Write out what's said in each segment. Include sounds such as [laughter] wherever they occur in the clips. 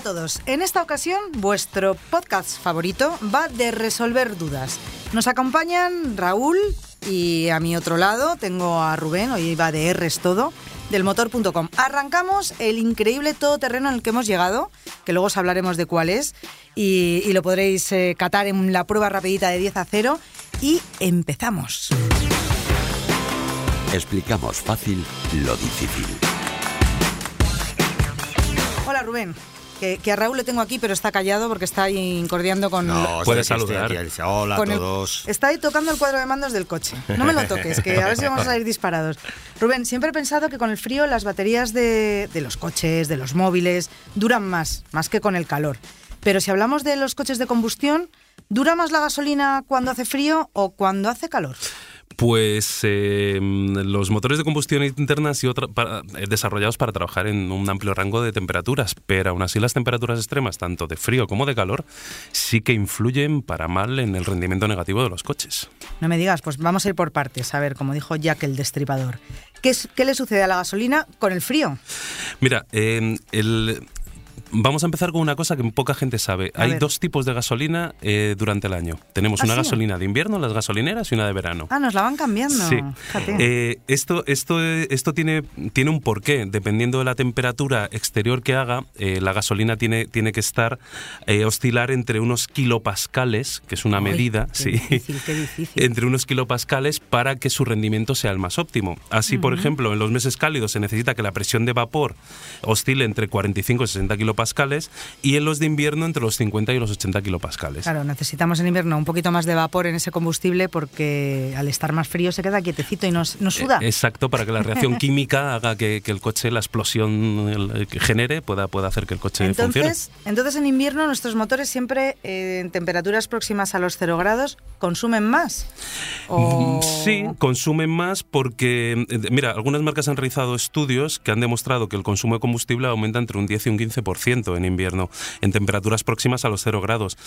A todos. En esta ocasión, vuestro podcast favorito va de resolver dudas. Nos acompañan Raúl y a mi otro lado tengo a Rubén, hoy va de R's todo, del motor.com. Arrancamos el increíble todoterreno en el que hemos llegado, que luego os hablaremos de cuál es, y, y lo podréis eh, catar en la prueba rapidita de 10 a 0. Y empezamos. Explicamos fácil lo difícil. Hola Rubén. Que, que a Raúl le tengo aquí, pero está callado porque está ahí incordiando con... No, aquí, saludar. aquí. Hola a con el- todos. está ahí tocando el cuadro de mandos del coche. No me lo toques, que a ver si vamos a salir disparados. Rubén, siempre he pensado que con el frío las baterías de, de los coches, de los móviles, duran más, más que con el calor. Pero si hablamos de los coches de combustión, ¿dura más la gasolina cuando hace frío o cuando hace calor? Pues eh, los motores de combustión interna han sido tra- para- eh, desarrollados para trabajar en un amplio rango de temperaturas, pero aún así las temperaturas extremas, tanto de frío como de calor, sí que influyen para mal en el rendimiento negativo de los coches. No me digas, pues vamos a ir por partes, a ver, como dijo Jack el destripador. ¿Qué, es- qué le sucede a la gasolina con el frío? Mira, eh, el- vamos a empezar con una cosa que poca gente sabe. A Hay ver. dos tipos de gasolina eh, durante el año. Tenemos ¿Ah, una sí? gasolina de invierno, las gasolineras, y una de verano. Ah, nos la van cambiando. Sí. Eh, esto esto, esto tiene, tiene un porqué. Dependiendo de la temperatura exterior que haga, eh, la gasolina tiene, tiene que estar, eh, oscilar entre unos kilopascales, que es una Ay, medida, qué sí, difícil, qué difícil. [laughs] entre unos kilopascales para que su rendimiento sea el más óptimo. Así, por ejemplo, en los meses cálidos se necesita que la presión de vapor oscile entre 45 y 60 kilopascales y en los de invierno entre los 50 y los 80 kilopascales. Claro, necesitamos en invierno un poquito más de vapor en ese combustible porque al estar más frío se queda quietecito y nos, nos suda. Eh, Exacto, para que la reacción [laughs] química haga que, que el coche, la explosión el- que genere, pueda, pueda hacer que el coche funcione. entonces, en invierno nuestros motores siempre eh, en temperaturas próximas a los 0 grados consumen más. O- Mm, Sí, consumen más porque, eh, mira, algunas marcas han realizado estudios que han demostrado que el consumo de combustible aumenta entre un 10 y un 15% en invierno, en temperaturas próximas a los 0 grados.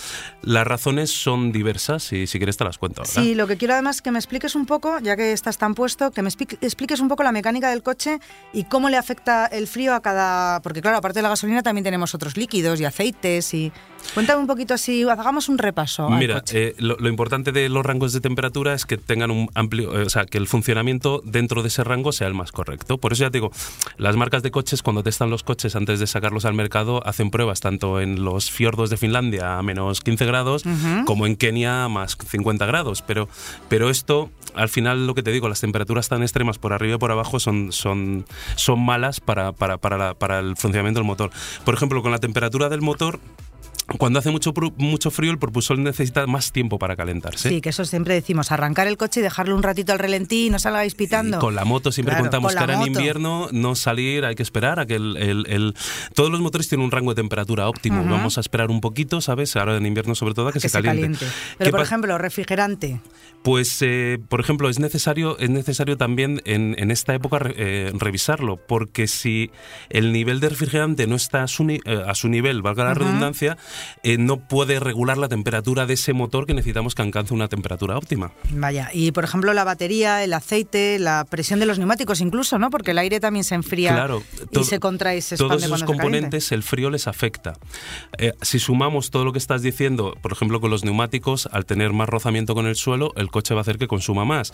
Las razones son diversas y si quieres te las cuento ahora. Sí, lo que quiero además que me expliques un poco, ya que estás tan puesto, que me expli- expliques un poco la mecánica del coche y cómo le afecta el frío a cada... Porque claro, aparte de la gasolina también tenemos otros líquidos y aceites y... Cuéntame un poquito así, hagamos un repaso. al Mira, coche. eh, lo, lo importante de los rangos de temperatura es que tengan un amplio, eh, o sea, que el funcionamiento dentro de ese rango sea el más correcto. Por eso ya te digo, las marcas de coches cuando testan los coches antes de sacarlos al mercado hacen pruebas tanto en los fiordos de Finlandia a menos 15 grados como en Kenia a más 50 grados. Pero, pero esto, al final, lo que te digo, las temperaturas tan extremas por arriba y por abajo son, son, son malas para, para, para, la- para el funcionamiento del motor. Por ejemplo, con la temperatura del motor cuando hace mucho, mucho frío, el propulsor necesita más tiempo para calentarse. Sí, que eso siempre decimos, arrancar el coche y dejarlo un ratito al relentí y no salgáis pitando. Y con la moto siempre Claro, contamos que ahora en invierno no salir, hay que esperar a que el, el- el- Todos los motores tienen un rango de temperatura óptimo. Vamos a esperar un poquito, ¿sabes? Ahora en invierno sobre todo a que, que se caliente. Pero ¿Qué por pa- ejemplo, refrigerante. Pues, eh, por ejemplo, es necesario, es necesario también en, en esta época eh, revisarlo, porque si el nivel de refrigerante no está a su, ni- eh, a su nivel, valga la redundancia, eh, no puede regular la temperatura de ese motor que necesitamos que alcance una temperatura óptima. Vaya, y por ejemplo la batería, el aceite, la presión de los neumáticos incluso, ¿no? Porque el aire también se enfría Claro, y se contrae y se todos expande esos se calienta. componentes el frío les afecta. Eh, si sumamos todo lo que estás diciendo, por ejemplo con los neumáticos, al tener más rozamiento con el suelo, el coche va a hacer que consuma más.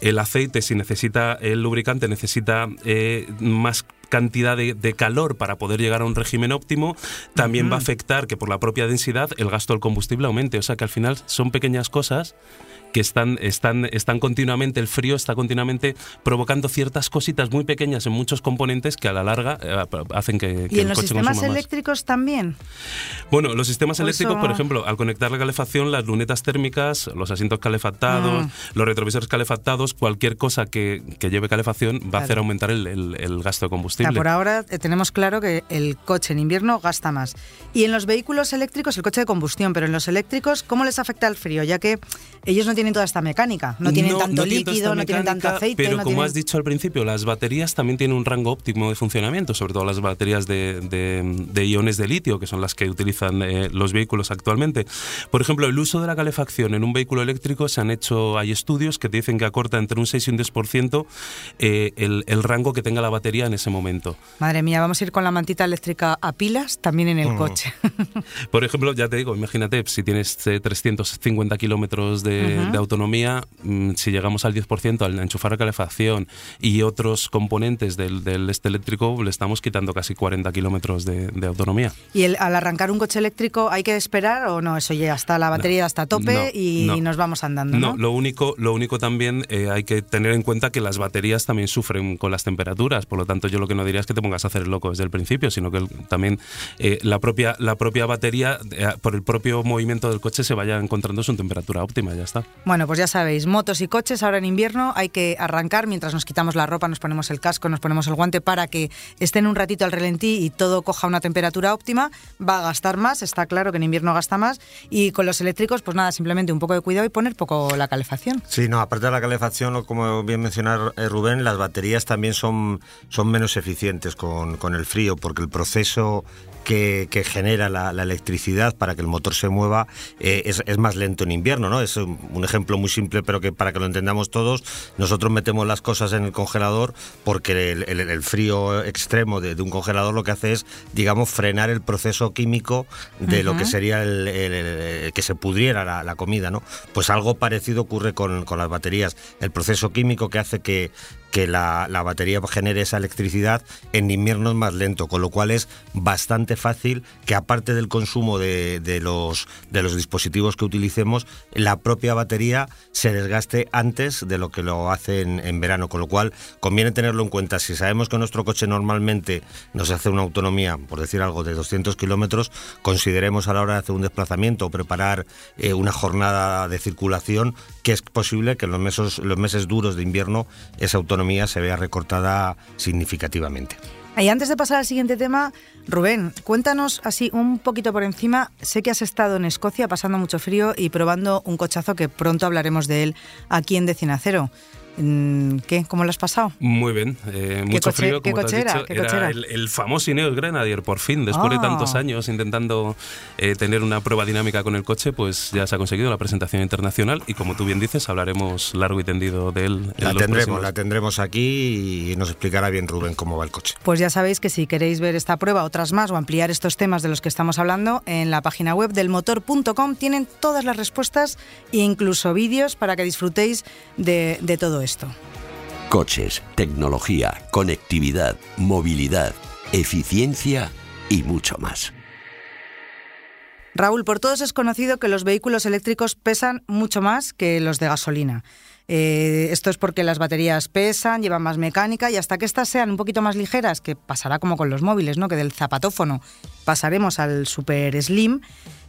El aceite, si necesita el lubricante, necesita eh, más cantidad de, de calor para poder llegar a un régimen óptimo, también va a afectar que por la propia densidad el gasto del combustible aumente. O sea que al final son pequeñas cosas que están, están, están continuamente, el frío está continuamente provocando ciertas cositas muy pequeñas en muchos componentes que a la larga eh, hacen que, que ¿Y en el los coche sistemas más. eléctricos también? Bueno, los sistemas Pues eléctricos, por ejemplo, al conectar la calefacción, las lunetas térmicas, los asientos calefactados, Mm. los retrovisores calefactados, cualquier cosa que, que lleve calefacción va a hacer Claro. aumentar el, el- el gasto de combustible. O sea, por ahora eh, tenemos claro que el coche en invierno gasta más. Y en los vehículos eléctricos, el coche de combustión, pero en los eléctricos, ¿cómo les afecta el frío? Ya que ellos no tienen toda esta mecánica, no tienen tanto tienen líquido, no tienen tanto mecánica, aceite. Pero no como tienen- has dicho al principio, las baterías también tienen un rango óptimo de funcionamiento, sobre todo las baterías de, de- de iones de litio, que son las que utilizan eh, los vehículos actualmente. Por ejemplo, el uso de la calefacción en un vehículo eléctrico se han hecho, hay estudios que te dicen que acorta entre un 6 y un 10% eh, el, el rango que tenga la batería en ese momento. Madre mía, vamos a ir con la mantita eléctrica a pilas también en el coche. [laughs] Por ejemplo, ya te digo, imagínate, si tienes eh, 350 kilómetros de. De autonomía, mm, si llegamos al 10% al enchufar la calefacción y otros componentes del, del este eléctrico, le estamos quitando casi 40 kilómetros de, de autonomía. ¿Y el- al arrancar un coche eléctrico hay que esperar o no? Eso ya está, la batería está a tope No, y no. nos vamos andando, ¿no? No, lo único, lo único también eh, hay que tener en cuenta que las baterías también sufren con las temperaturas. Por lo tanto, yo lo que no diría es que te pongas a hacer el loco desde el principio, sino que el- también eh, la propia la propia batería, eh, por el propio movimiento del coche, se vaya encontrando su temperatura óptima. Ya está. Bueno, pues ya sabéis, motos y coches ahora en invierno hay que arrancar mientras nos quitamos la ropa, nos ponemos el casco, nos ponemos el guante para que estén un ratito al relentí y todo coja una temperatura óptima. Va a gastar más, está claro que en invierno gasta más. Y con los eléctricos, pues nada, simplemente un poco de cuidado y poner poco la calefacción. Sí, no, aparte de la calefacción, como bien mencionar eh, Rubén, las baterías también son, son menos eficientes con, con el frío, porque el proceso que, que genera la, la electricidad para que el motor se mueva eh, es, es más lento en invierno, ¿no? Es un, un ejemplo muy simple, pero que para que lo entendamos todos, nosotros metemos las cosas en el congelador porque el, el- el frío extremo de, de un congelador lo que hace es, digamos, frenar el proceso químico de lo que sería el, el- el- el que se pudriera la, la comida, ¿no? Pues algo parecido ocurre con, con las baterías. El proceso químico que hace que, que la, la batería genere esa electricidad en invierno es más lento, con lo cual es bastante fácil que aparte del consumo de, los, dispositivos que utilicemos, la propia batería se desgaste antes de lo que lo hace en, en verano, con lo cual conviene tenerlo en cuenta. Si sabemos que nuestro coche normalmente nos hace una autonomía, por decir algo, de 200 kilómetros, consideremos a la hora de hacer un desplazamiento o preparar eh, una jornada de circulación que es posible que en los meses, los meses duros de invierno esa autonomía se vea recortada significativamente. Y antes de pasar al siguiente tema, Rubén, cuéntanos así un poquito por encima. Sé que has estado en Escocia pasando mucho frío y probando un cochazo que pronto hablaremos de él aquí en Decinacero. Mm, ¿Qué? ¿Cómo lo has pasado? Muy bien, eh, mucho coche- frío. qué como te has dicho. ¿Qué coche era? el, el famoso Ineos Grenadier, por fin, después de Ah. tantos años intentando eh, tener una prueba dinámica con el coche, pues ya se ha conseguido la presentación internacional y como tú bien dices, hablaremos largo y tendido de él. en La los tendremos, próximos- la tendremos aquí y nos explicará bien Rubén cómo va el coche. Pues ya sabéis que si queréis ver esta prueba, otras más o ampliar estos temas de los que estamos hablando, en la página web del motor.com tienen todas las respuestas e incluso vídeos para que disfrutéis de, de todo esto. Coches, tecnología, conectividad, movilidad, eficiencia y mucho más. Raúl, por todos es conocido que los vehículos eléctricos pesan mucho más que los de gasolina. Eh, esto es porque las baterías pesan, llevan más mecánica y hasta que estas sean un poquito más ligeras, que pasará como con los móviles, ¿no? que del zapatófono pasaremos al super slim,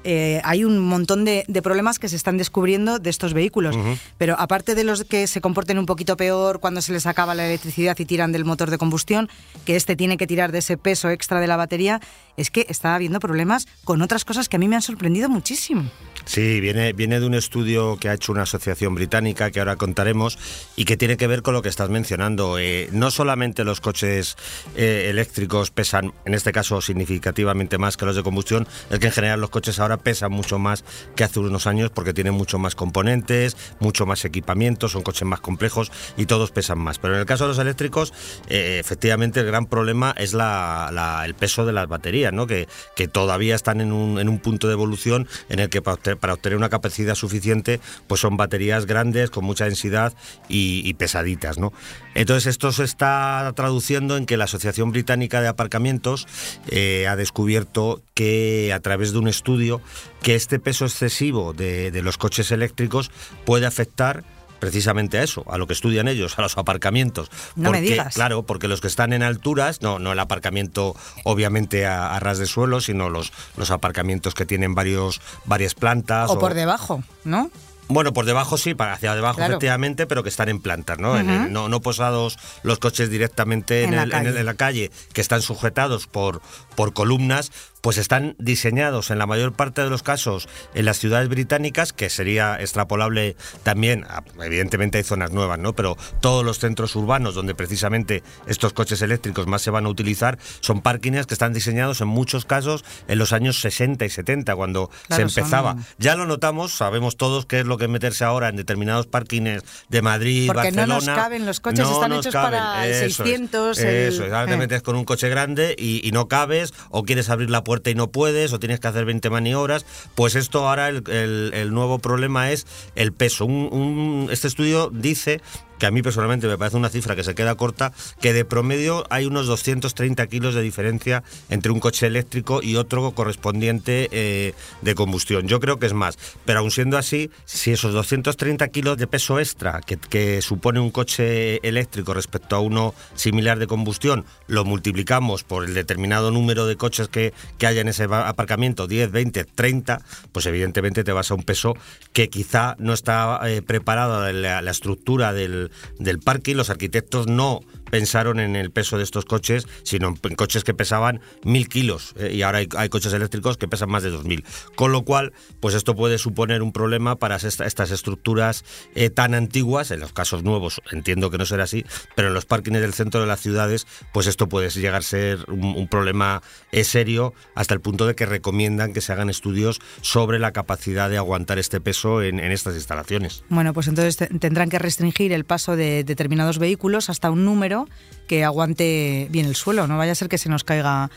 eh, hay un montón de, de problemas que se están descubriendo de estos vehículos. Pero aparte de los que se comporten un poquito peor cuando se les acaba la electricidad y tiran del motor de combustión, que este tiene que tirar de ese peso extra de la batería, es que está habiendo problemas con otras cosas que a mí me han sorprendido muchísimo. Sí, viene, viene de un estudio que ha hecho una asociación británica que ahora contaremos y que tiene que ver con lo que estás mencionando. Eh, no solamente los coches eh, eléctricos pesan, en este caso significativamente más que los de combustión, es que en general los coches ahora pesan mucho más que hace unos años porque tienen mucho más componentes, mucho más equipamiento, son coches más complejos y todos pesan más. Pero en el caso de los eléctricos, eh, efectivamente el gran problema es la- el peso de las baterías, ¿no? que, que todavía están en un, en un punto de evolución en el que para obtener, para obtener una capacidad suficiente, pues son baterías grandes, con mucha densidad y, pesaditas. ¿no? Entonces esto se está traduciendo en que la Asociación Británica de Aparcamientos eh, ha descubierto que a través de un estudio que este peso excesivo de los coches eléctricos puede afectar precisamente a eso, a lo que estudian ellos, a los aparcamientos. No me Porque, digas. Claro, porque los que están en alturas, no, no el aparcamiento obviamente a, a ras de suelo, sino los, los aparcamientos que tienen varios, varias plantas. O por debajo, ¿no? Bueno, por debajo sí, para hacia debajo efectivamente, pero que están en plantas, ¿no? no, no posados los coches directamente en, en, la calle, que están sujetados por, por columnas, pues están diseñados en la mayor parte de los casos en las ciudades británicas, que sería extrapolable también, evidentemente hay zonas nuevas, ¿no? Pero todos los centros urbanos donde precisamente estos coches eléctricos más se van a utilizar son parkings que están diseñados en muchos casos en los años 60 y 70, cuando se empezaba. Ya lo notamos, sabemos todos qué es lo que meterse ahora en determinados parkings de Madrid, Porque Barcelona. no nos caben, los coches están hechos para 600. eso ahora te metes con un coche grande y, y no cabes, o quieres abrir la puerta y no puedes o tienes que hacer 20 maniobras, pues esto ahora el, nuevo problema es el peso. este estudio dice que a mí personalmente me parece una cifra que se queda corta, que de promedio hay unos 230 kilos de diferencia entre un coche eléctrico y otro correspondiente eh, de combustión. Yo creo que es más, pero aun siendo así, si esos 230 kilos de peso extra que, supone un coche eléctrico respecto a uno similar de combustión, lo multiplicamos por el determinado número de coches que, que haya en ese aparcamiento, 10, 20, 30, pues evidentemente te vas a un peso que quizá no está eh, preparado la, la estructura del, del parque los arquitectos no pensaron en el peso de estos coches, sino en coches que pesaban mil kilos eh, y ahora hay, coches eléctricos que pesan más de dos mil. Con lo cual, pues esto puede suponer un problema para estas estructuras eh, tan antiguas, en los casos nuevos entiendo que no será así, pero en los parkings del centro de las ciudades, pues esto puede llegar a ser un, problema eh, serio hasta el punto de que recomiendan que se hagan estudios sobre la capacidad de aguantar este peso en, en estas instalaciones. Bueno, pues entonces tendrán que restringir el paso de determinados vehículos hasta un número que aguante bien el suelo, no vaya a ser que se nos caiga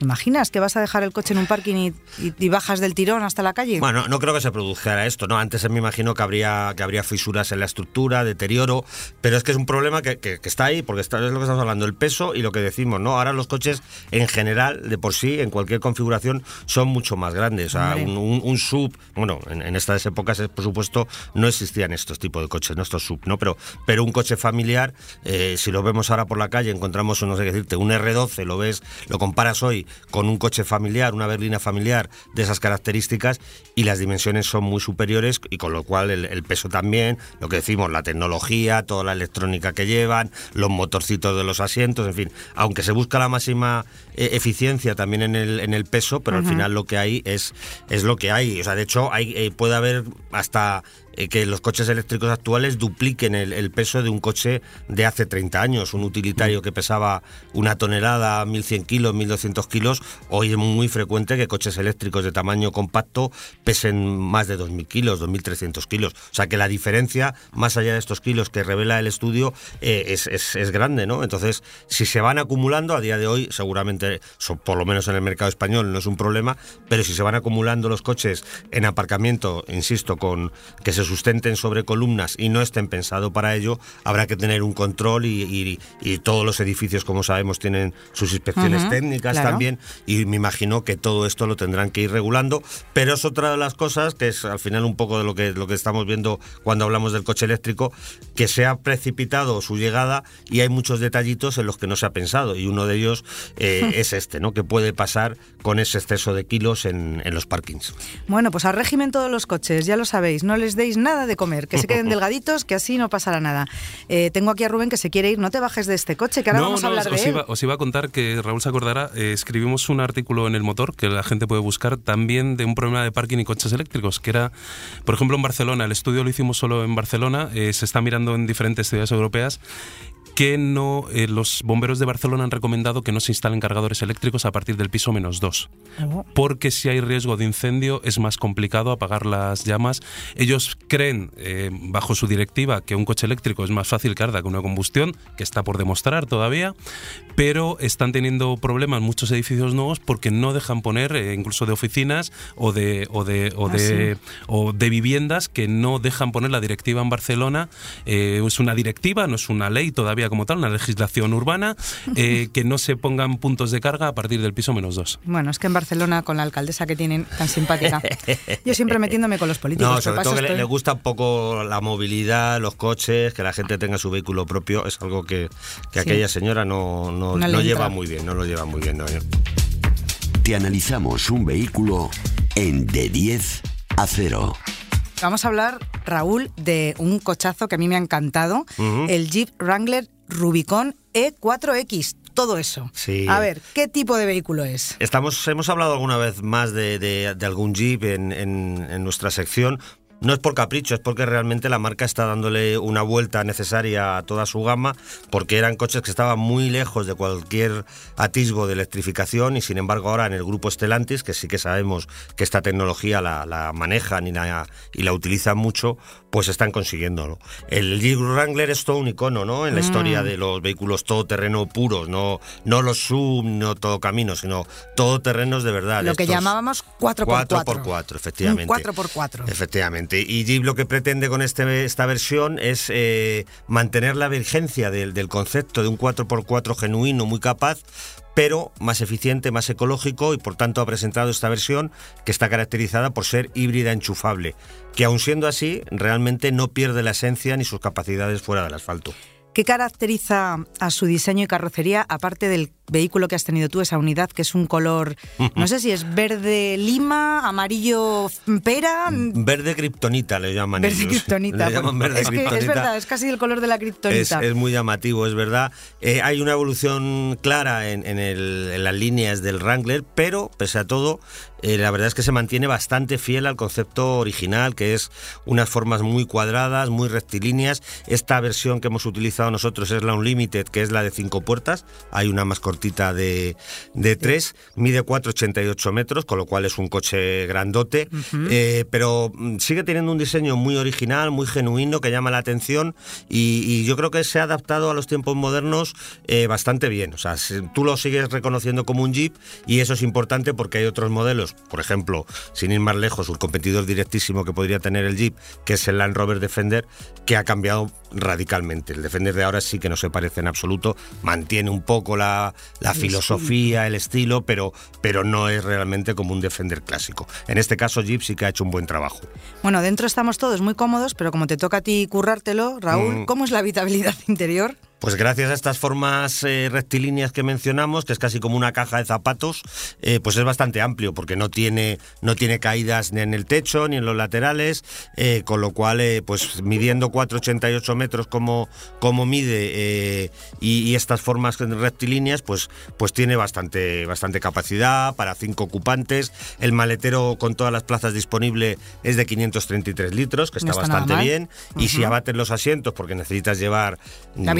imaginas que vas a dejar el coche en un parking y, bajas del tirón hasta la calle? Bueno, no creo que se produjera esto, ¿no? Antes me imagino que habría, que habría fisuras en la estructura, deterioro, pero es que es un problema que, está ahí, porque está, es lo que estamos hablando, el peso y lo que decimos, ¿no? Ahora los coches en general, de por sí, en cualquier configuración, son mucho más grandes. O sea, un, sub, bueno, en, estas épocas, por supuesto, no existían estos tipos de coches, no estos sub, ¿no? Pero, pero un coche familiar, eh, si lo vemos ahora por la calle, encontramos, no sé qué decirte, un R12, lo ves, lo comparas hoy con un coche familiar, una berlina familiar de esas características y las dimensiones son muy superiores y con lo cual el, peso también, lo que decimos, la tecnología, toda la electrónica que llevan, los motorcitos de los asientos, en fin, aunque se busca la máxima eh, eficiencia también en el, en el peso, pero al final lo que hay es, es lo que hay. O sea, de hecho, hay, eh, puede haber hasta eh, que los coches eléctricos actuales dupliquen el, peso de un coche de hace 30 años. Un utilitario que pesaba una tonelada, 1.100 kilos, 1.200 kilos, hoy es muy frecuente que coches eléctricos de tamaño compacto pesen más de 2.000 kilos, 2.300 kilos. O sea que la diferencia, más allá de estos kilos que revela el estudio, eh, es, es, grande, ¿no? Entonces, si se van acumulando, a día de hoy seguramente, por lo menos en el mercado español, no es un problema, pero si se van acumulando los coches en aparcamiento, insisto, con que se sustenten sobre columnas y no estén pensados para ello, habrá que tener un control y, todos los edificios, como sabemos, tienen sus inspecciones técnicas también y me imagino que todo esto lo tendrán que ir regulando, pero es otra de las cosas que es al final un poco de lo que, lo que estamos viendo cuando hablamos del coche eléctrico, que se ha precipitado su llegada y hay muchos detallitos en los que no se ha pensado y uno de ellos eh, [laughs] es este, ¿no? que puede pasar con ese exceso de kilos en, en los parkings. Bueno, pues al régimen todos los coches, ya lo sabéis, no les deis nada de comer, que se queden [laughs] delgaditos, que así no pasará nada. Eh, tengo aquí a Rubén que se quiere ir, no te bajes de este coche, que ahora vamos a hablar os de iba, Os iba a contar que Raúl se acordará, eh, escribimos un artículo en El Motor que la gente puede buscar también de un problema de parking y coches eléctricos, que era, por ejemplo, en Barcelona, el estudio lo hicimos solo en Barcelona, eh, se está mirando en diferentes ciudades europeas que no eh, los bomberos de Barcelona han recomendado que no se instalen cargadores eléctricos a partir del piso menos 2. Porque si hay riesgo de incendio es más complicado apagar las llamas. Ellos creen, eh, bajo su directiva, que un coche eléctrico es más fácil que arda que una combustión, que está por demostrar todavía, pero están teniendo problemas muchos edificios nuevos porque no dejan poner, eh, incluso de oficinas o de, o de, o ah, de, o de viviendas, que no dejan poner la directiva en Barcelona. es una directiva, no es una ley todavía como tal, una legislación urbana, eh, que no se pongan puntos de carga a partir del piso menos dos. Bueno, es que en Barcelona, con la alcaldesa que tienen tan simpática, yo siempre metiéndome con los políticos. No, sobre todo que le, gusta un poco la movilidad, los coches, que la gente tenga su vehículo propio, es algo que, aquella señora no, no, lleva muy bien, no lo lleva muy bien. Te analizamos un vehículo en de 10 a 0. Vamos a hablar Raúl, de un cochazo que a mí me ha encantado, el Jeep Wrangler Rubicon E4X todo eso. Sí. A ver, ¿qué tipo de vehículo es? Estamos, hemos hablado alguna vez más de, de, de algún Jeep en, en, en, nuestra sección. No es por capricho, es porque realmente la marca está dándole una vuelta necesaria a toda su gama, porque eran coches que estaban muy lejos de cualquier atisbo de electrificación y sin embargo ahora en el grupo Stellantis, que sí que sabemos que esta tecnología la, la manejan y la, y la utilizan mucho, pues están consiguiéndolo. El Jeep Wrangler es todo un icono, ¿no? En la mm. historia de los vehículos todoterreno puros, no, no los sub, no todo camino, sino todoterrenos de verdad. Lo que llamábamos 4x4. 4x4, efectivamente. 4x4. Efectivamente. Y Jeep lo que pretende con este, esta versión es eh, mantener la vigencia del, del concepto de un 4x4 genuino, muy capaz, pero más eficiente, más ecológico y por tanto ha presentado esta versión que está caracterizada por ser híbrida enchufable, que aun siendo así realmente no pierde la esencia ni sus capacidades fuera del asfalto. ¿Qué caracteriza a su diseño y carrocería, aparte del vehículo que has tenido tú, esa unidad, que es un color, [laughs] no sé si es verde lima, amarillo pera? Verde kriptonita le llaman Verde kriptonita. es, es verdad, es casi el color de la kriptonita. Es, muy llamativo, es verdad. Eh, hay una evolución clara en, en, las líneas del Wrangler, pero pese a todo, eh, la verdad es que se mantiene bastante fiel al concepto original, que es unas formas muy cuadradas, muy rectilíneas. Esta versión que hemos utilizado nosotros es la Unlimited, que es la de cinco puertas. Hay una más cortita de, de tres, mide 4,88 metros, con lo cual es un coche grandote, eh, pero mm, sigue teniendo un diseño muy original, muy genuino, que llama la atención y, yo creo que se ha adaptado a los tiempos modernos eh, bastante bien. O sea, tú lo sigues reconociendo como un Jeep y eso es importante porque hay otros modelos por ejemplo, sin ir más lejos, el competidor directísimo que podría tener el Jeep, que es el Land Rover Defender, que ha cambiado radicalmente. El Defender de ahora sí que no se parece en absoluto, mantiene un poco la, filosofía, el estilo, pero, pero no es realmente como un Defender clásico. En este caso, Jeep sí que ha hecho un buen trabajo. Bueno, dentro estamos todos muy cómodos, pero como te toca a ti currártelo, Raúl, mm. ¿cómo es la habitabilidad [laughs] interior? Pues gracias a estas formas eh, rectilíneas que mencionamos, que es casi como una caja de zapatos, eh, pues es bastante amplio, porque no tiene, no tiene caídas ni en el techo ni en los laterales, eh, con lo cual, pues midiendo 4,88 metros como, como mide y, estas formas rectilíneas, pues, pues tiene bastante, bastante capacidad para cinco ocupantes. El maletero con todas las plazas disponibles es de 533 litros, que está, bastante bien. Y si abaten los asientos, porque necesitas llevar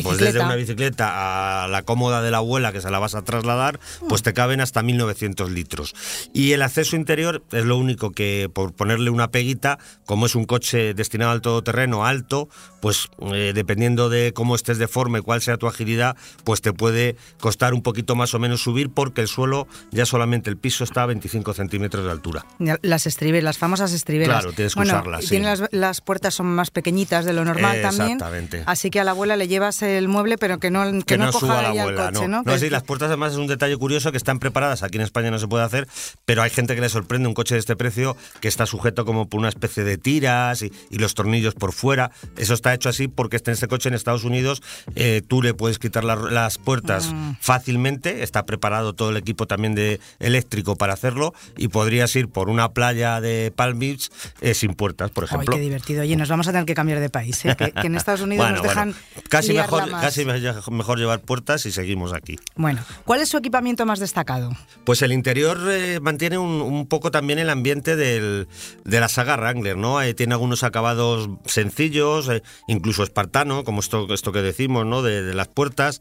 pues, de una bicicleta a la cómoda de la abuela que se la vas a trasladar, pues te caben hasta 1900 litros. Y el acceso interior es lo único que, por ponerle una peguita, como es un coche destinado al todoterreno alto, pues eh, dependiendo de cómo estés de forma y cuál sea tu agilidad, pues te puede costar un poquito más o menos subir porque el suelo, ya solamente el piso está a 25 centímetros de altura. Las estriberas, las famosas estriberas. Claro, tienes que usarlas. Las, las, puertas son más pequeñitas de lo normal también. Así que a la abuela le llevas el mueble pero que no, que, no, suba la abuela. Coche, no. sí, las puertas además es un detalle curioso que están preparadas. Aquí en España no se puede hacer, pero hay gente que le sorprende un coche de este precio que está sujeto como por una especie de tiras y, los tornillos por fuera. Eso está hecho así porque en este coche en Estados Unidos eh, tú le puedes quitar las puertas mm. fácilmente. Está preparado todo el equipo también de eléctrico para hacerlo y podrías ir por una playa de Palm Beach eh, sin puertas, por ejemplo. Ay, qué divertido. Oye, nos vamos a tener que cambiar de país. ¿eh? Que, en Estados [laughs] Unidos nos dejan casi mejor, casi mejor llevar puertas y seguimos aquí. Bueno, ¿cuál es su equipamiento más destacado? Pues el interior eh, mantiene un, poco también el ambiente del, de la saga Wrangler, ¿no? Eh, tiene algunos acabados sencillos, eh, incluso espartano, como esto, esto que decimos, ¿no? De, las puertas,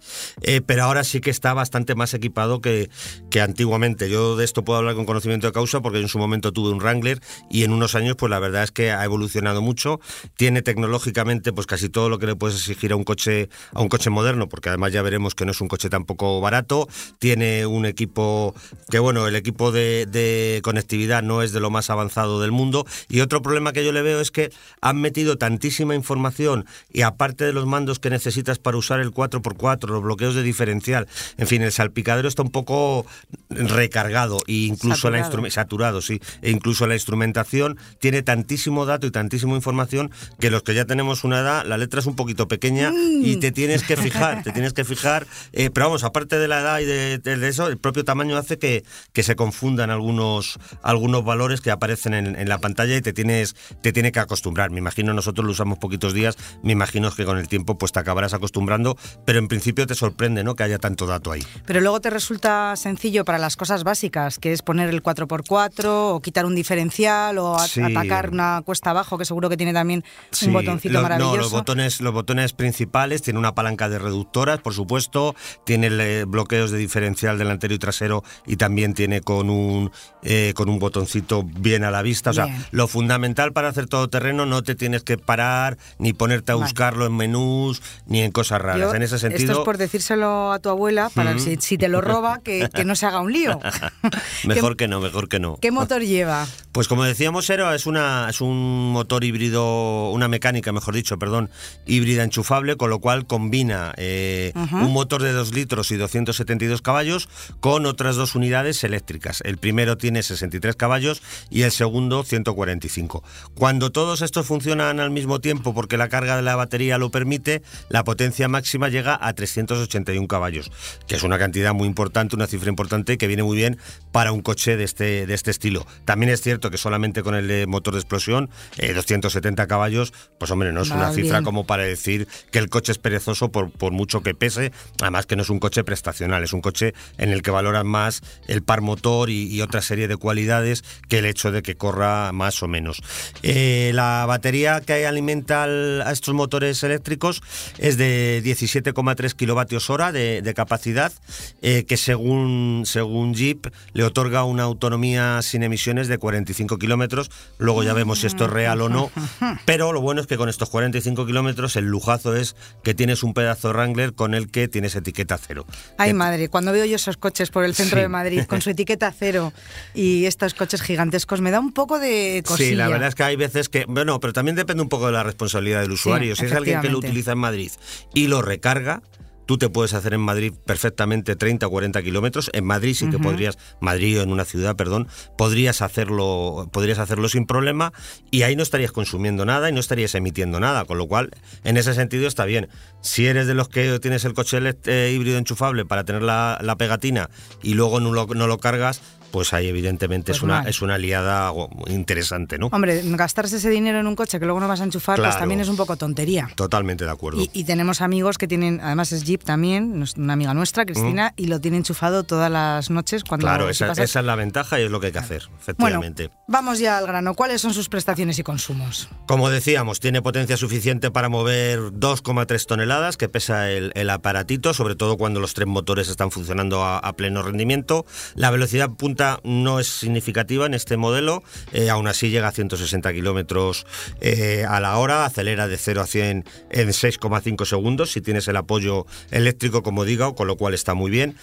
pero ahora sí que está bastante más equipado que, que antiguamente. Yo de esto puedo hablar con conocimiento de causa porque en su momento tuve un Wrangler y en unos años, pues la verdad es que ha evolucionado mucho. Tiene tecnológicamente, pues casi todo lo que le puedes exigir a un coche, a un coche moderno, porque además ya veremos que no es un coche tampoco barato, tiene un equipo que bueno, el equipo de, conectividad no es de lo más avanzado del mundo y otro problema que yo le veo es que han metido tantísima información y aparte de los mandos que necesitas para usar el 4x4, los bloqueos de diferencial, en fin, el salpicadero está un poco recargado e incluso la saturado, sí, e incluso la instrumentación tiene tantísimo dato y tantísima información que los que ya tenemos una edad, la letra es un poquito pequeña y te tienes tienes que fijar, te tienes que fijar. Eh, pero vamos, aparte de la edad y de, eso, el propio tamaño hace que, que se confundan algunos, algunos valores que aparecen en, la pantalla y te tienes te tiene que acostumbrar. Me imagino, nosotros lo usamos poquitos días, me imagino que con el tiempo pues te acabarás acostumbrando, pero en principio te sorprende ¿no? que haya tanto dato ahí. Pero luego te resulta sencillo para las cosas básicas, que es poner el 4x4 o quitar un diferencial o atacar una cuesta abajo, que seguro que tiene también un botoncito maravilloso. No, los botones, los botones principales, tiene una palanca de reductoras, por supuesto, tiene eh, bloqueos de diferencial delantero y trasero y también tiene con un, eh, con un botoncito bien a la vista. O sea, lo fundamental para hacer todo terreno no te tienes que parar ni ponerte a buscarlo en menús ni en cosas raras. en ese sentido. Esto es por decírselo a tu abuela, para que si, te lo roba, [laughs] que, no se haga un lío. [laughs] mejor que no, mejor que no. ¿Qué motor lleva? Pues como decíamos, Era es, una, es un motor híbrido, una mecánica, mejor dicho, perdón, híbrida enchufable, con lo cual combina eh, un motor de 2 litros y 272 caballos con otras dos unidades eléctricas. El primero tiene 63 caballos y el segundo 145. Cuando todos estos funcionan al mismo tiempo porque la carga de la batería lo permite, la potencia máxima llega a 381 caballos, que es una cantidad muy importante, una cifra importante que viene muy bien para un coche de este, de este estilo. También es cierto que solamente con el motor de explosión, 270 eh, caballos, pues hombre, no es una cifra como para decir que el coche es perezoso por, por mucho que pese, además que no es un coche prestacional, es un coche en el que valoran más el par motor y, otra serie de cualidades que el hecho de que corra más o menos. Eh, la batería que alimenta a estos motores eléctricos es de 17,3 kilovatios hora de, capacidad, eh, que según, según Jeep le otorga una autonomía sin emisiones de 45 kilómetros. Luego ya vemos si esto es real o no. [laughs] Pero lo bueno es que con estos 45 kilómetros el lujazo es que tienes un pedazo Wrangler con el que tienes etiqueta cero. Ay, madre, cuando veo yo esos coches por el centro de Madrid con su [laughs] etiqueta cero y estos coches gigantescos, me da un poco de cosilla. Sí, la verdad es que hay veces que, bueno, pero también depende un poco de la responsabilidad del usuario. si es alguien que lo utiliza en Madrid y lo recarga, Tú te puedes hacer en Madrid perfectamente 30 o 40 kilómetros. En Madrid sí que podrías, Madrid o en una ciudad, perdón, podrías hacerlo, podrías hacerlo sin problema y ahí no estarías consumiendo nada y no estarías emitiendo nada. Con lo cual, en ese sentido está bien. Si eres de los que tienes el coche eh, híbrido enchufable para tener la, pegatina y luego no no lo cargas, pues ahí evidentemente es, pues una, es una aliada interesante, ¿no? Hombre, gastarse ese dinero en un coche que luego no vas a enchufar, pues también es un poco tontería. Totalmente de acuerdo. Y, tenemos amigos que tienen, además es Jeep también, una amiga nuestra, Cristina, y lo tiene enchufado todas las noches cuando... Claro, esa, es la ventaja y es lo que hay que hacer, efectivamente. Bueno, vamos ya al grano. ¿Cuáles son sus prestaciones y consumos? Como decíamos, tiene potencia suficiente para mover 2,3 toneladas que pesa el, aparatito, sobre todo cuando los tres motores están funcionando a, a pleno rendimiento. La velocidad punta no es significativa en este modelo, eh, aún así llega a 160 kilómetros eh, a la hora, acelera de 0 a 100 en 6,5 segundos si tienes el apoyo eléctrico, como digo, con lo cual está muy bien.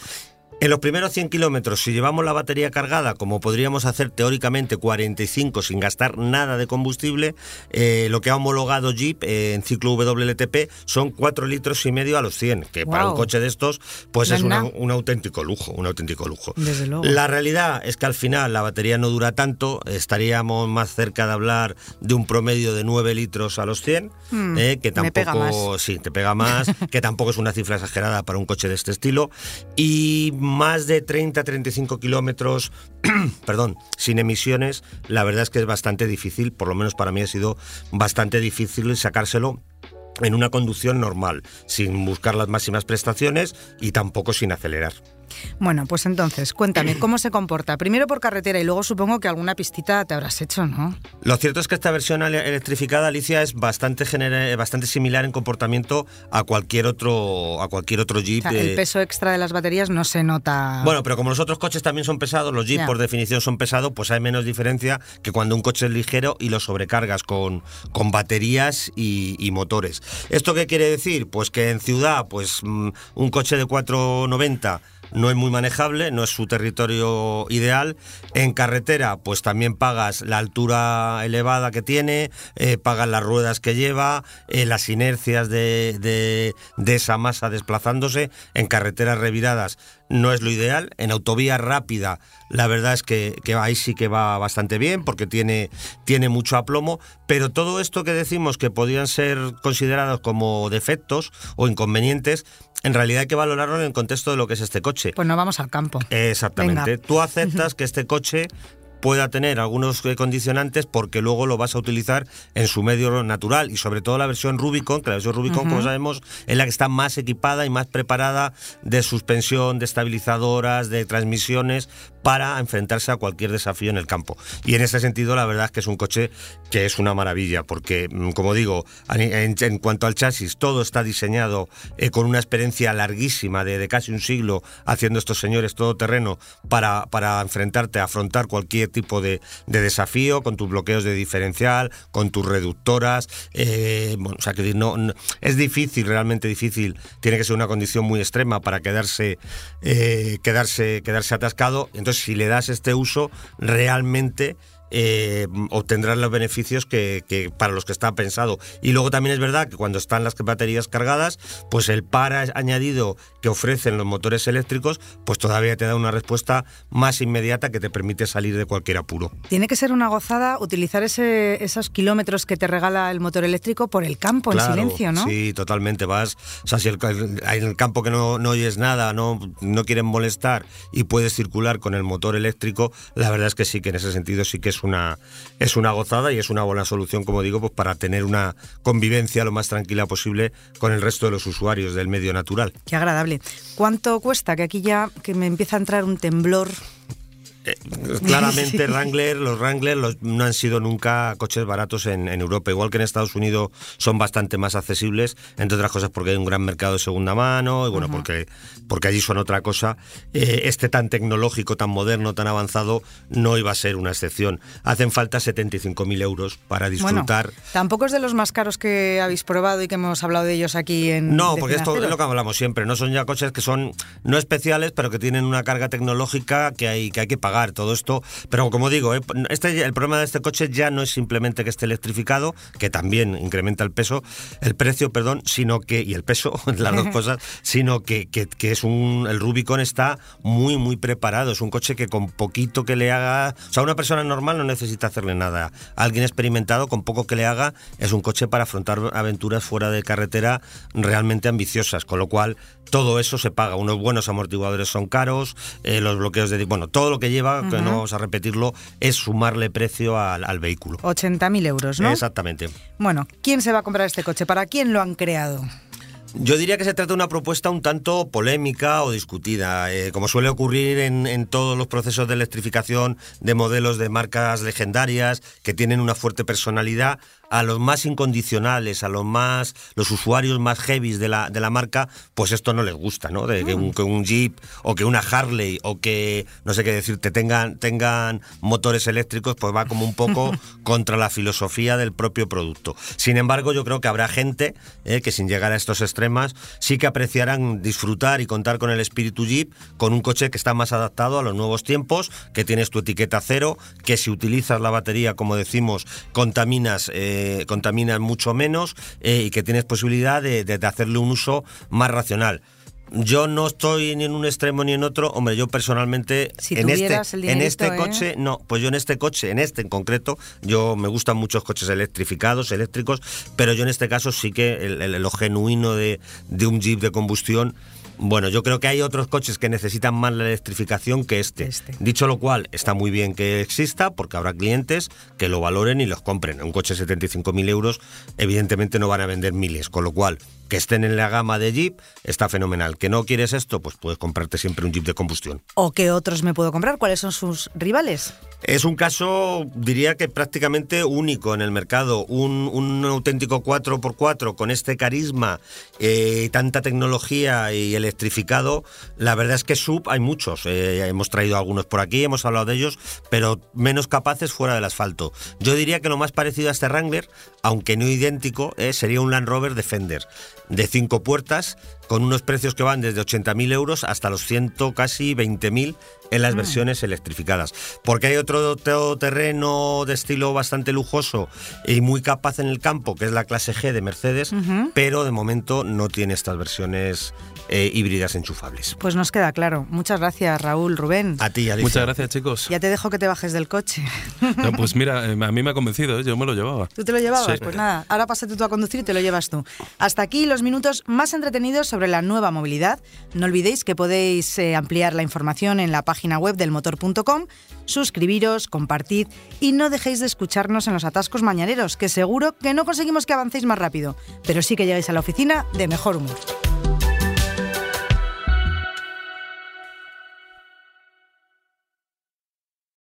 En los primeros 100 kilómetros, si llevamos la batería cargada, como podríamos hacer teóricamente 45 sin gastar nada de combustible, eh, lo que ha homologado Jeep eh, en ciclo WLTP son 4 litros y medio a los 100, que para un coche de estos pues es un auténtico lujo, un auténtico lujo. La realidad es que al final la batería no dura tanto, estaríamos más cerca de hablar de un promedio de 9 litros a los 100, hmm, eh, que tampoco, sí, te pega más, [laughs] que tampoco es una cifra exagerada para un coche de este estilo. Y más de 30-35 kilómetros, [clears throat] perdón, sin emisiones, la verdad es que es bastante difícil, por lo menos para mí ha sido bastante difícil sacárselo en una conducción normal, sin buscar las máximas prestaciones y tampoco sin acelerar. Bueno, pues entonces, cuéntame, [clears throat] ¿cómo se comporta? Primero por carretera y luego supongo que alguna pistita te habrás hecho, ¿no? Lo cierto es que esta versión electrificada, Alicia, es bastante, bastante similar en comportamiento a cualquier otro, a cualquier otro Jeep. El peso extra de las baterías no se nota. Bueno, pero como los otros coches también son pesados, los Jeep por definición son pesados, pues hay menos diferencia que cuando un coche es ligero y lo sobrecargas con, con baterías y, y motores. ¿Esto qué quiere decir? Pues que en ciudad, pues mm, un coche de 490 no es muy manejable, no es su territorio ideal. En carretera, pues también pagas la altura elevada que tiene, eh, pagas las ruedas que lleva, eh, las inercias de, de, esa masa desplazándose. En carreteras reviradas no es lo ideal. En autovía rápida, la verdad es que, que, ahí sí que va bastante bien porque tiene, tiene mucho aplomo, pero todo esto que decimos que podían ser considerados como defectos o inconvenientes, en realidad hay que valorarlo en el contexto de lo que es este coche. Pues no vamos al campo. Exactamente. Tú aceptas que este coche pueda tener algunos eh, condicionantes porque luego lo vas a utilizar en su medio natural y sobre todo la versión Rubicon, que la versión Rubicon, como sabemos, es la que está más equipada y más preparada de suspensión, de estabilizadoras, de transmisiones para enfrentarse a cualquier desafío en el campo. Y en ese sentido, la verdad es que es un coche que es una maravilla, porque, mm, como digo, en, cuanto al chasis, todo está diseñado eh, con una experiencia larguísima de, casi un siglo haciendo estos señores todo terreno para, para enfrentarte a afrontar cualquier tipo de, desafío, con tus bloqueos de diferencial, con tus reductoras. Eh, bueno, o sea, que no, es difícil, realmente difícil. Tiene que ser una condición muy extrema para quedarse, eh, quedarse, quedarse atascado. Entonces, si le das este uso, realmente eh, obtendrás los beneficios que, para los que está pensado. Y luego también es verdad que cuando están las baterías cargadas, pues el para añadido que ofrecen los motores eléctricos, pues todavía te da una respuesta más inmediata que te permite salir de cualquier apuro. Tiene que ser una gozada utilizar ese, esos kilómetros que te regala el motor eléctrico por el campo en silencio, ¿no? Sí, totalmente. Vas, o sea, si el, en el campo que no, no oyes nada, no, no quieren molestar y puedes circular con el motor eléctrico, la verdad es que sí, que en ese sentido sí que es una, es una gozada y es una buena solución, como digo, pues para tener una convivencia lo más tranquila posible con el resto de los usuarios del medio natural. Qué agradable. ¿Cuánto cuesta? Que aquí ya que me empieza a entrar un temblor eh, claramente [laughs] Wrangler, los Wrangler no han sido nunca coches baratos en, Europa, igual que en Estados Unidos son bastante más accesibles, entre otras cosas porque hay un gran mercado de segunda mano y bueno, porque, porque allí son otra cosa. Eh, este tan tecnológico, tan moderno, tan avanzado, no iba a ser una excepción. Hacen falta 75.000 euros para disfrutar. tampoco es de los más caros que habéis probado y que hemos hablado de ellos aquí en... No, porque esto es lo que hablamos siempre, no son ya coches que son no especiales, pero que tienen una carga tecnológica que hay que, hay que pagar todo esto. Pero como digo, eh, este, el problema de este coche ya no es simplemente que esté electrificado, que también incrementa el peso, el precio, perdón, sino que, y el peso, [laughs] las dos [laughs] cosas, sino que, que, es un, el Rubicon está muy, muy preparado. Es un coche que con poquito que le haga, o sea, una persona normal no necesita hacerle nada. Alguien experimentado, con poco que le haga, es un coche para afrontar aventuras fuera de carretera realmente ambiciosas, con lo cual todo eso se paga. Unos buenos amortiguadores son caros, eh, los bloqueos de... Bueno, todo lo que lleva, que no vamos a repetirlo, es sumarle precio al, al vehículo. 80.000 euros, ¿no? Exactamente. Bueno, ¿quién se va a comprar este coche? ¿Para quién lo han creado? Yo diría que se trata de una propuesta un tanto polémica o discutida, eh, como suele ocurrir en, en, todos los procesos de electrificación de modelos de marcas legendarias que tienen una fuerte personalidad a los más incondicionales, a los más los usuarios más heavies de la, de la marca, pues esto no les gusta, ¿no? De que, un, un, Jeep o que una Harley o que no sé qué decirte tengan tengan motores eléctricos, pues va como un poco [laughs] contra la filosofía del propio producto. Sin embargo, yo creo que habrá gente eh, que sin llegar a estos extremos sí que apreciarán disfrutar y contar con el espíritu Jeep, con un coche que está más adaptado a los nuevos tiempos, que tienes tu etiqueta cero, que si utilizas la batería, como decimos, contaminas eh, contaminan mucho menos eh, y que tienes posibilidad de, hacerle un uso más racional. Yo no estoy ni en un extremo ni en otro. Hombre, yo personalmente en este, en este ¿eh? coche, no, pues yo en este coche, en este en concreto, yo me gustan muchos coches electrificados, eléctricos, pero yo en este caso sí que el, lo genuino de, de un Jeep de combustión bueno, yo creo que hay otros coches que necesitan más la electrificación que este. este. Dicho lo cual, está muy bien que exista porque habrá clientes que lo valoren y los compren. Un coche de 75.000 euros evidentemente no van a vender miles, con lo cual que estén en la gama de Jeep está fenomenal. ¿Que no quieres esto? Pues puedes comprarte siempre un Jeep de combustión. ¿O qué otros me puedo comprar? ¿Cuáles son sus rivales? Es un caso, diría que prácticamente único en el mercado. Un, auténtico 4x4 con este carisma, eh, tanta tecnología y electrificado. La verdad es que sub hay muchos. Eh, hemos traído algunos por aquí, hemos hablado de ellos, pero menos capaces fuera del asfalto. Yo diría que lo más parecido a este Wrangler, aunque no idéntico, eh, sería un Land Rover Defender de cinco puertas con unos precios que van desde 80.000 euros hasta los 100, casi 20.000 en las versiones electrificadas. Porque hay otro terreno de estilo bastante lujoso y muy capaz en el campo, que es la clase G de Mercedes, pero de momento no tiene estas versiones eh, híbridas enchufables. Pues nos queda claro. Muchas gracias, Raúl, Rubén. A ti, Alicia. Muchas gracias, chicos. Ya te dejo que te bajes del coche. No, pues mira, eh, a mí me ha convencido, ¿eh? yo me lo llevaba. ¿Tú te lo llevabas? Pues nada, ahora pásate tú a conducir y te lo llevas tú. Hasta aquí los minutos más entretenidos sobre la nueva movilidad. No olvidéis que podéis ampliar la información en la página web del motor.com, suscribiros, compartid y no dejéis de escucharnos en los atascos mañaneros, que seguro que no conseguimos que avancéis más rápido, pero sí que lleguéis a la oficina de mejor humor.